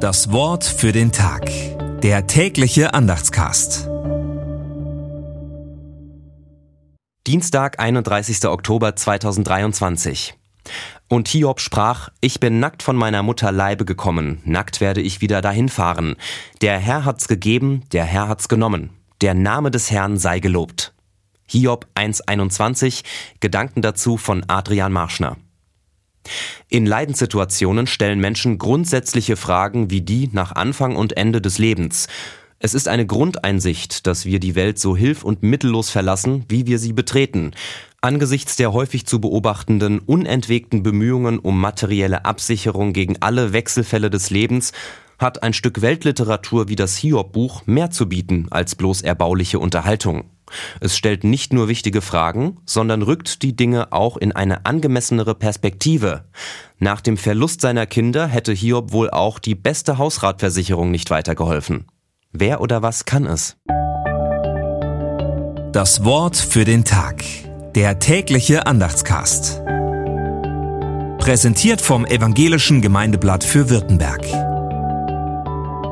Das Wort für den Tag. Der tägliche Andachtscast. Dienstag, 31. Oktober 2023. Und Hiob sprach, ich bin nackt von meiner Mutter Leibe gekommen, nackt werde ich wieder dahin fahren. Der Herr hat's gegeben, der Herr hat's genommen. Der Name des Herrn sei gelobt. Hiob 1.21, Gedanken dazu von Adrian Marschner. In Leidenssituationen stellen Menschen grundsätzliche Fragen wie die nach Anfang und Ende des Lebens. Es ist eine Grundeinsicht, dass wir die Welt so hilf- und mittellos verlassen, wie wir sie betreten. Angesichts der häufig zu beobachtenden unentwegten Bemühungen um materielle Absicherung gegen alle Wechselfälle des Lebens hat ein Stück Weltliteratur wie das Hiob-Buch mehr zu bieten als bloß erbauliche Unterhaltung. Es stellt nicht nur wichtige Fragen, sondern rückt die Dinge auch in eine angemessenere Perspektive. Nach dem Verlust seiner Kinder hätte Hiob wohl auch die beste Hausratversicherung nicht weitergeholfen. Wer oder was kann es? Das Wort für den Tag. Der tägliche Andachtscast. Präsentiert vom Evangelischen Gemeindeblatt für Württemberg.